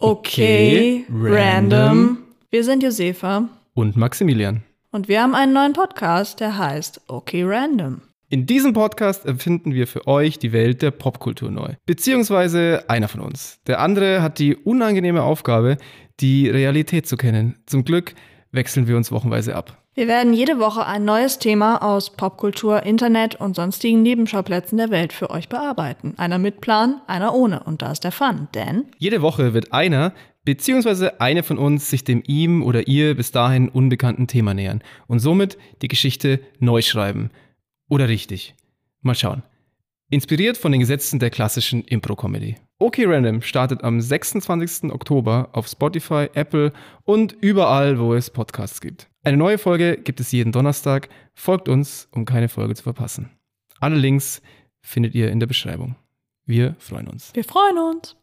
Okay, random. Wir sind Josefa Und Maximilian. und wir haben einen neuen Podcast, der heißt Okay Random. In diesem Podcast erfinden wir für euch die Welt der Popkultur neu. Beziehungsweise einer von uns. Der andere hat die unangenehme Aufgabe, die Realität zu kennen. Zum Glück wechseln wir uns wochenweise ab. Wir werden jede Woche ein neues Thema aus Popkultur, Internet und sonstigen Nebenschauplätzen der Welt für euch bearbeiten. Einer mit Plan, einer ohne. Und da ist der Fun, denn Jede Woche wird einer beziehungsweise eine von uns sich dem ihm oder ihr bis dahin unbekannten Thema nähern und somit die Geschichte neu schreiben. Oder richtig. Mal schauen. Inspiriert von den Gesetzen der klassischen Impro-Comedy. Okay Random startet am 26. Oktober auf Spotify, Apple und überall, wo es Podcasts gibt. Eine neue Folge gibt es jeden Donnerstag. Folgt uns, um keine Folge zu verpassen. Alle Links findet ihr in der Beschreibung. Wir freuen uns. wir freuen uns.